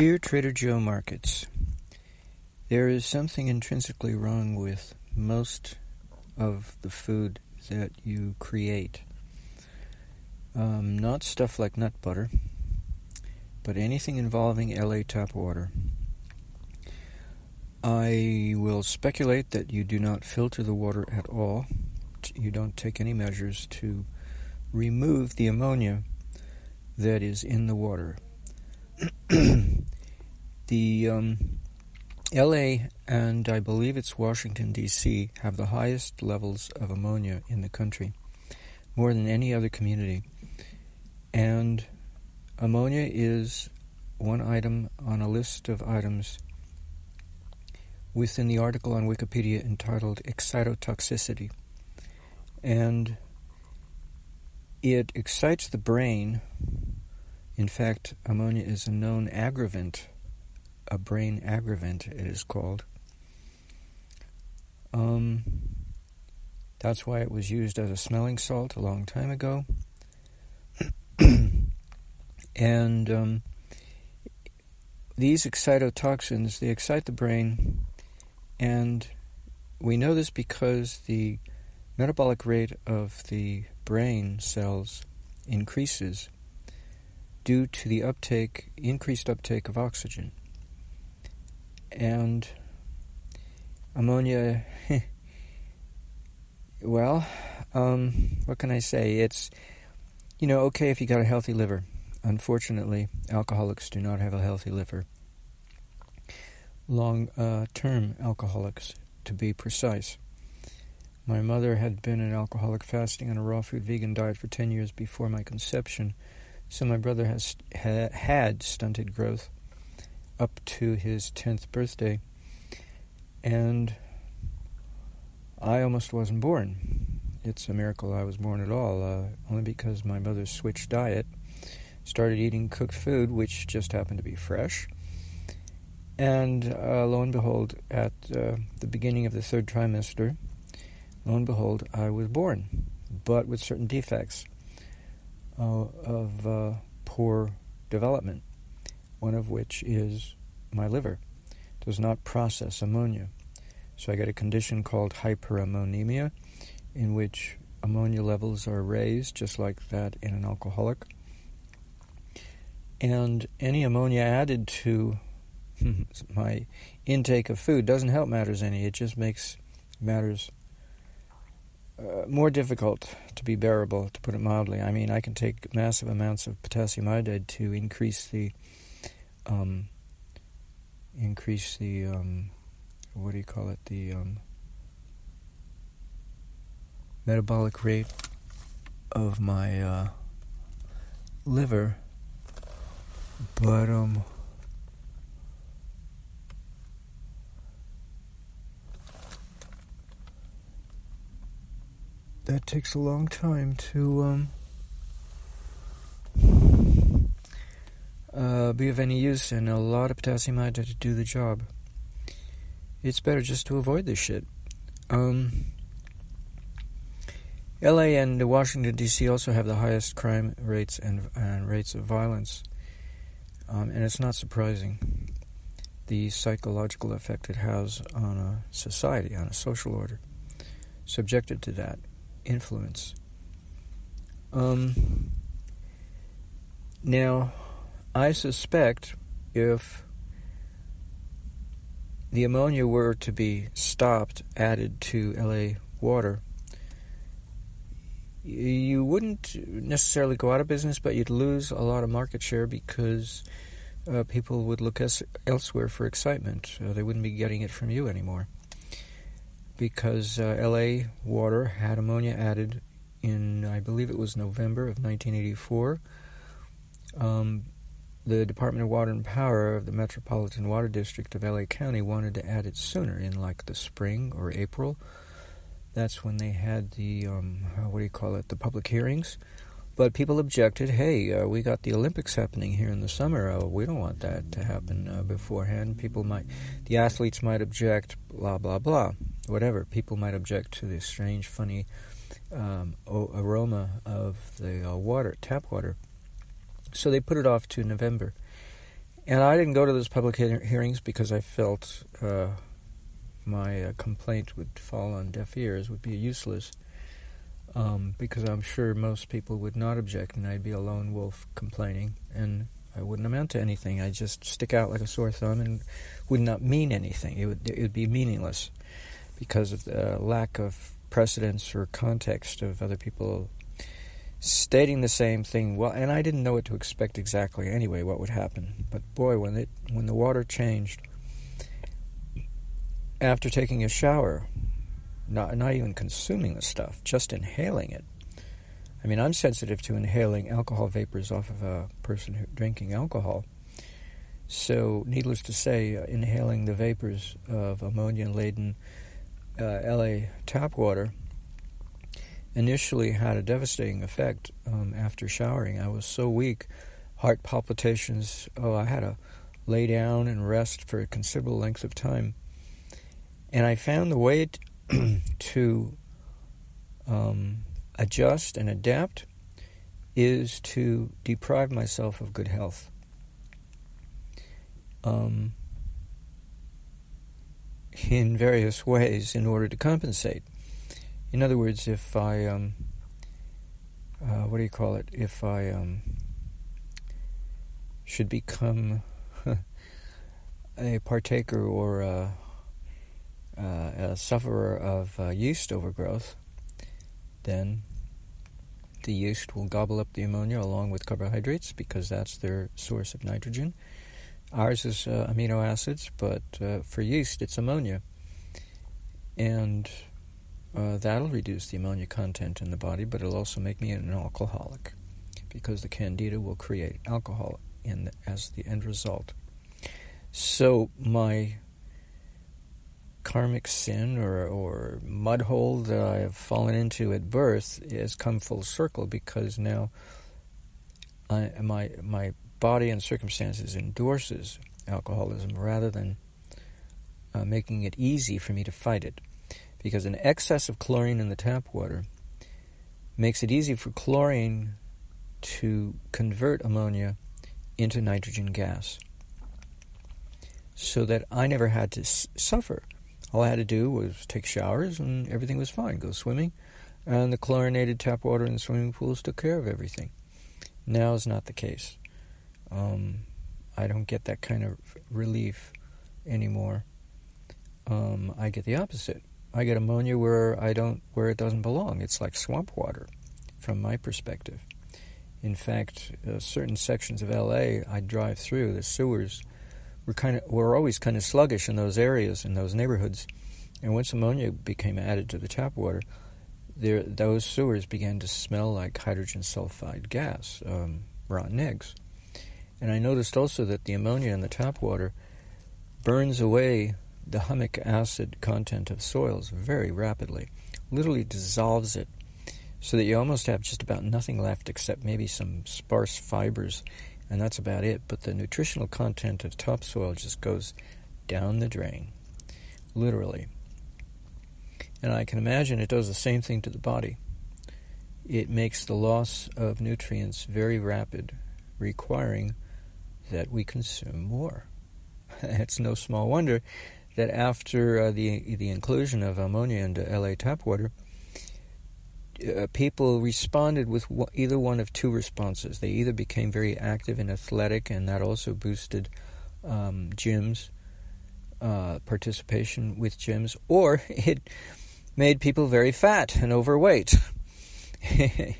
Dear Trader Joe Markets, there is something intrinsically wrong with most of the food that you create. Um, not stuff like nut butter, but anything involving LA tap water. I will speculate that you do not filter the water at all. You don't take any measures to remove the ammonia that is in the water. the um, LA and I believe it's Washington, D.C., have the highest levels of ammonia in the country, more than any other community. And ammonia is one item on a list of items within the article on Wikipedia entitled Excitotoxicity. And it excites the brain. In fact, ammonia is a known aggravant, a brain aggravant, it is called. Um, that's why it was used as a smelling salt a long time ago. and um, these excitotoxins, they excite the brain, and we know this because the metabolic rate of the brain cells increases due to the uptake, increased uptake of oxygen. And ammonia, well, um, what can I say? It's, you know, okay if you got a healthy liver. Unfortunately, alcoholics do not have a healthy liver. Long uh, term alcoholics, to be precise. My mother had been an alcoholic fasting on a raw food vegan diet for 10 years before my conception, so my brother has ha, had stunted growth up to his 10th birthday. And I almost wasn't born. It's a miracle I was born at all, uh, only because my mother switched diet, started eating cooked food, which just happened to be fresh. And uh, lo and behold, at uh, the beginning of the third trimester, lo and behold, I was born, but with certain defects of uh, poor development, one of which is my liver does not process ammonia. So I get a condition called hyperammonemia, in which ammonia levels are raised, just like that in an alcoholic. And any ammonia added to my intake of food doesn't help matters any. It just makes matters uh, more difficult to be bearable, to put it mildly. I mean, I can take massive amounts of potassium iodide to increase the um, increase the um, what do you call it? The um, metabolic rate of my uh, liver, but um. That takes a long time to um, uh, be of any use and a lot of potassium iodide to do the job. It's better just to avoid this shit. Um, LA and Washington D.C. also have the highest crime rates and, and rates of violence, um, and it's not surprising the psychological effect it has on a society, on a social order, subjected to that influence. Um, now, I suspect if the ammonia were to be stopped, added to LA water, you wouldn't necessarily go out of business, but you'd lose a lot of market share because uh, people would look elsewhere for excitement. Uh, they wouldn't be getting it from you anymore because uh, LA water had ammonia added in, I believe it was November of 1984. Um, the Department of Water and Power of the Metropolitan Water District of LA County wanted to add it sooner, in like the spring or April. That's when they had the, um, what do you call it, the public hearings. But people objected, hey, uh, we got the Olympics happening here in the summer. Uh, we don't want that to happen uh, beforehand. People might, the athletes might object, blah, blah, blah whatever. People might object to the strange, funny um, aroma of the uh, water, tap water. So they put it off to November. and I didn't go to those public hearings because I felt uh, my uh, complaint would fall on deaf ears, would be useless. Um, because I'm sure most people would not object, and I'd be a lone wolf complaining, and I wouldn't amount to anything. I'd just stick out like a sore thumb and would not mean anything. It would it would be meaningless because of the lack of precedence or context of other people stating the same thing. Well, and I didn't know what to expect exactly anyway. What would happen? But boy, when it when the water changed after taking a shower, not not even consuming the stuff, just inhaling it. I mean, I'm sensitive to inhaling alcohol vapors off of a person who, drinking alcohol. So, needless to say, uh, inhaling the vapors of ammonia laden uh, LA tap water initially had a devastating effect um, after showering. I was so weak, heart palpitations. Oh, I had to lay down and rest for a considerable length of time. And I found the way to um, adjust and adapt is to deprive myself of good health. Um, in various ways in order to compensate. In other words, if I, um, uh, what do you call it? If I um, should become a partaker or a, uh, a sufferer of uh, yeast overgrowth, then the yeast will gobble up the ammonia along with carbohydrates because that's their source of nitrogen. Ours is uh, amino acids, but uh, for yeast it's ammonia. And uh, that'll reduce the ammonia content in the body, but it'll also make me an alcoholic because the candida will create alcohol the, as the end result. So my karmic sin or, or mud hole that I have fallen into at birth has come full circle because now I, my my body and circumstances endorses alcoholism rather than uh, making it easy for me to fight it. Because an excess of chlorine in the tap water makes it easy for chlorine to convert ammonia into nitrogen gas. So that I never had to s- suffer all I had to do was take showers and everything was fine. Go swimming, and the chlorinated tap water in the swimming pools took care of everything. Now is not the case. Um, I don't get that kind of relief anymore. Um, I get the opposite. I get ammonia where I don't, where it doesn't belong. It's like swamp water, from my perspective. In fact, uh, certain sections of LA I drive through the sewers we're kind of we're always kind of sluggish in those areas in those neighborhoods, and once ammonia became added to the tap water, there those sewers began to smell like hydrogen sulfide gas, um, rotten eggs, and I noticed also that the ammonia in the tap water burns away the humic acid content of soils very rapidly, literally dissolves it, so that you almost have just about nothing left except maybe some sparse fibers and that's about it. But the nutritional content of topsoil just goes down the drain, literally. And I can imagine it does the same thing to the body. It makes the loss of nutrients very rapid, requiring that we consume more. it's no small wonder that after uh, the the inclusion of ammonia into LA tap water, uh, people responded with either one of two responses. They either became very active and athletic, and that also boosted um, gyms uh, participation with gyms, or it made people very fat and overweight.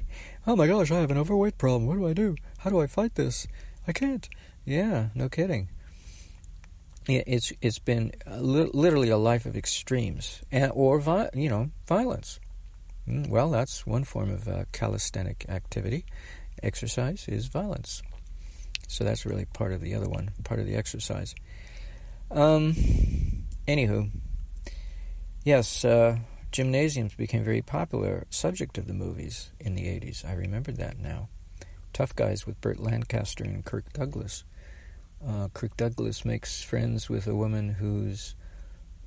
oh my gosh, I have an overweight problem. What do I do? How do I fight this? I can't. Yeah, no kidding. It's it's been literally a life of extremes, or you know violence. Mm, well, that's one form of uh, calisthenic activity. Exercise is violence. So that's really part of the other one, part of the exercise. Um, anywho, yes, uh, gymnasiums became very popular subject of the movies in the 80s. I remember that now. Tough Guys with Burt Lancaster and Kirk Douglas. Uh, Kirk Douglas makes friends with a woman who's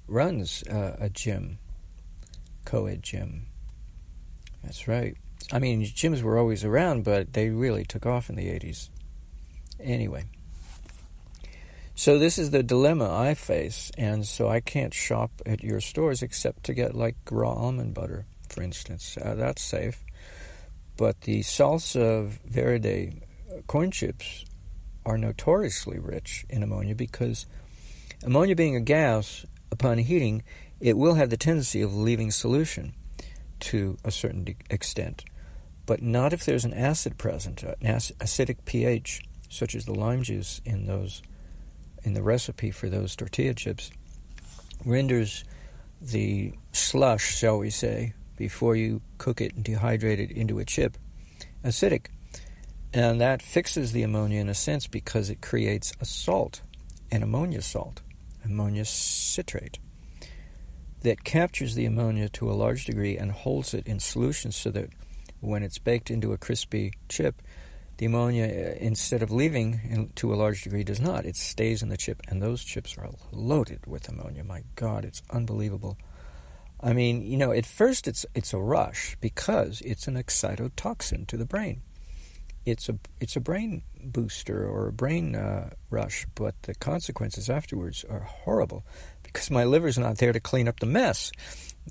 runs uh, a gym, co-ed gym, that's right. I mean, gyms were always around, but they really took off in the 80s. Anyway, So this is the dilemma I face, and so I can't shop at your stores except to get like raw almond butter, for instance. Uh, that's safe. But the salsa verde corn chips are notoriously rich in ammonia because ammonia being a gas, upon heating, it will have the tendency of leaving solution to a certain extent, but not if there's an acid present, uh, an acidic pH, such as the lime juice in those in the recipe for those tortilla chips renders the slush, shall we say, before you cook it and dehydrate it into a chip, acidic. And that fixes the ammonia in a sense because it creates a salt, an ammonia salt, ammonia citrate, that captures the ammonia to a large degree and holds it in solution so that when it's baked into a crispy chip, the ammonia, uh, instead of leaving in, to a large degree, does not. It stays in the chip, and those chips are loaded with ammonia. My God, it's unbelievable. I mean, you know, at first it's it's a rush because it's an excitotoxin to the brain. It's a it's a brain booster or a brain uh, rush, but the consequences afterwards are horrible because my liver's not there to clean up the mess,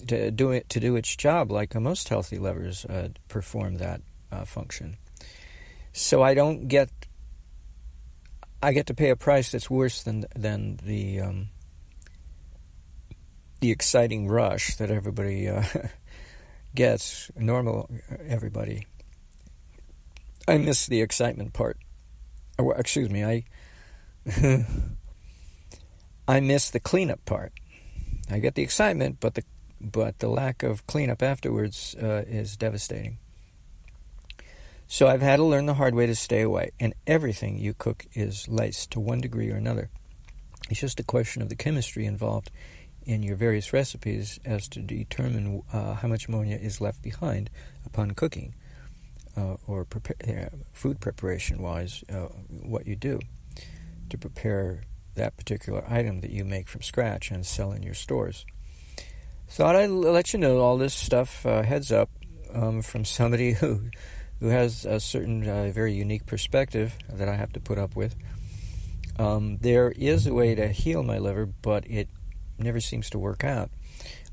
to do it to do its job like most healthy livers uh, perform that uh, function. So I don't get. I get to pay a price that's worse than than the um, the exciting rush that everybody uh, gets. Normal everybody. I miss the excitement part. Or, excuse me, I I miss the cleanup part. I get the excitement, but the but the lack of cleanup afterwards uh, is devastating. So I've had to learn the hard way to stay away, and everything you cook is laced to one degree or another. It's just a question of the chemistry involved in your various recipes as to determine uh, how much ammonia is left behind upon cooking uh, or prepare, uh, food preparation wise, uh, what you do to prepare that particular item that you make from scratch and sell in your stores. Thought I'd let you know all this stuff uh, heads up um, from somebody who who has a certain uh, very unique perspective that I have to put up with. Um, there is a way to heal my liver, but it never seems to work out.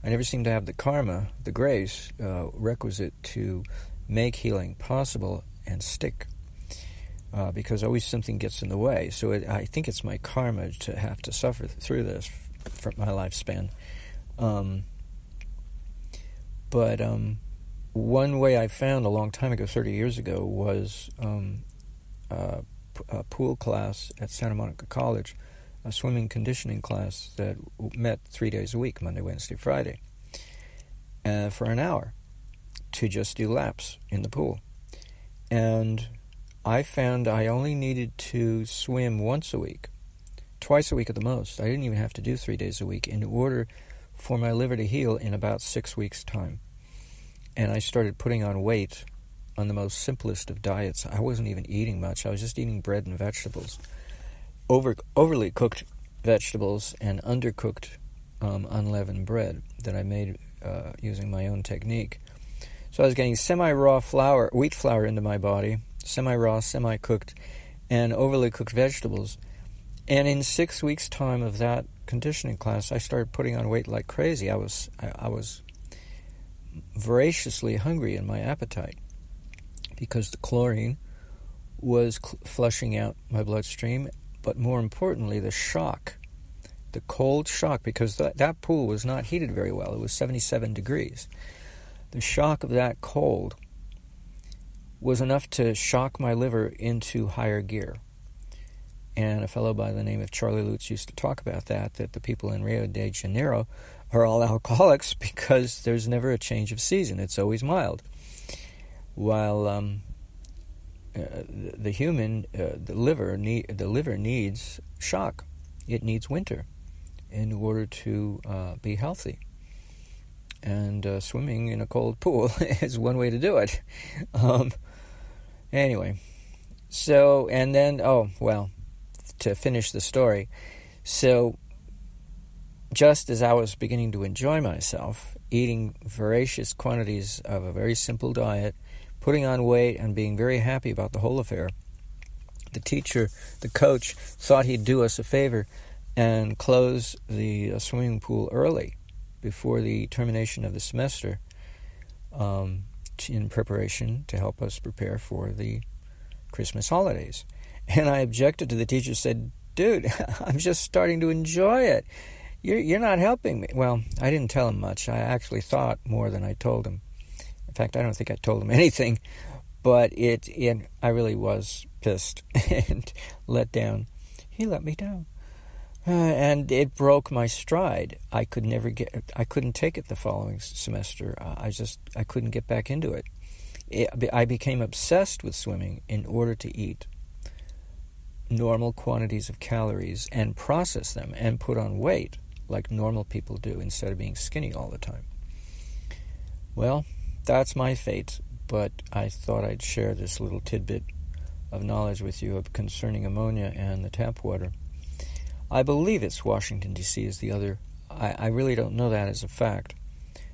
I never seem to have the karma, the grace uh, requisite to make healing possible and stick. Uh, because always something gets in the way. So it, I think it's my karma to have to suffer through this for my lifespan. Um, but um, one way I found a long time ago, 30 years ago, was um, a, a, pool class at Santa Monica College, a swimming conditioning class that met three days a week, Monday, Wednesday, Friday, uh, for an hour to just do laps in the pool. And I found I only needed to swim once a week, twice a week at the most. I didn't even have to do three days a week in order for my liver to heal in about six weeks' time and I started putting on weight on the most simplest of diets. I wasn't even eating much. I was just eating bread and vegetables. Over overly cooked vegetables and undercooked um, unleavened bread that I made uh, using my own technique. So I was getting semi-raw flour, wheat flour into my body, semi-raw, semi-cooked, and overly cooked vegetables. And in six weeks' time of that conditioning class, I started putting on weight like crazy. I was I, I was voraciously hungry in my appetite because the chlorine was cl- flushing out my bloodstream, but more importantly, the shock, the cold shock, because that, that pool was not heated very well. It was 77 degrees. The shock of that cold was enough to shock my liver into higher gear. And a fellow by the name of Charlie Lutz used to talk about that, that the people in Rio de Janeiro are all alcoholics because there's never a change of season. It's always mild. While um, uh, the human, uh, the liver, need, the liver needs shock. It needs winter in order to uh, be healthy. And uh, swimming in a cold pool is one way to do it. Um, anyway, so and then oh well, to finish the story, so just as I was beginning to enjoy myself, eating voracious quantities of a very simple diet, putting on weight, and being very happy about the whole affair, the teacher, the coach, thought he'd do us a favor and close the uh, swimming pool early before the termination of the semester um, in preparation to help us prepare for the Christmas holidays. And I objected to the teacher, said, Dude, I'm just starting to enjoy it. You're, you're not helping me. Well, I didn't tell him much. I actually thought more than I told him. Fact, I don't think I told him anything, but it, it I really was pissed and let down. He let me down. Uh, and it broke my stride. I could never get. I couldn't take it the following semester. I just I couldn't get back into it. it. I became obsessed with swimming in order to eat normal quantities of calories and process them and put on weight like normal people do instead of being skinny all the time. Well, that's my fate, but I thought I'd share this little tidbit of knowledge with you of concerning ammonia and the tap water. I believe it's Washington, D.C. is the other, I, I really don't know that as a fact,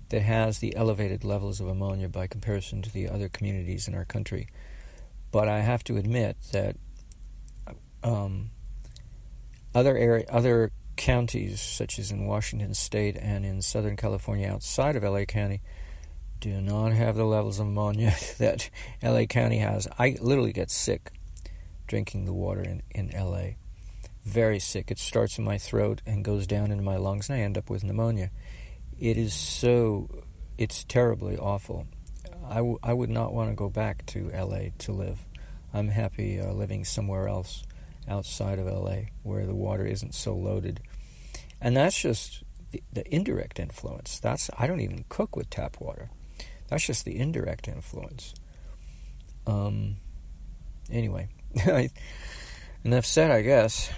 that has the elevated levels of ammonia by comparison to the other communities in our country. But I have to admit that um, other area, other counties, such as in Washington State and in Southern California outside of LA County, do not have the levels of ammonia that LA County has. I literally get sick drinking the water in, in LA very sick. It starts in my throat and goes down into my lungs, and I end up with pneumonia. It is so, it's terribly awful. I, w- I would not want to go back to LA to live. I'm happy uh, living somewhere else outside of LA where the water isn't so loaded. And that's just the, the indirect influence. That's I don't even cook with tap water. That's just the indirect influence. Um, anyway, enough said, I guess.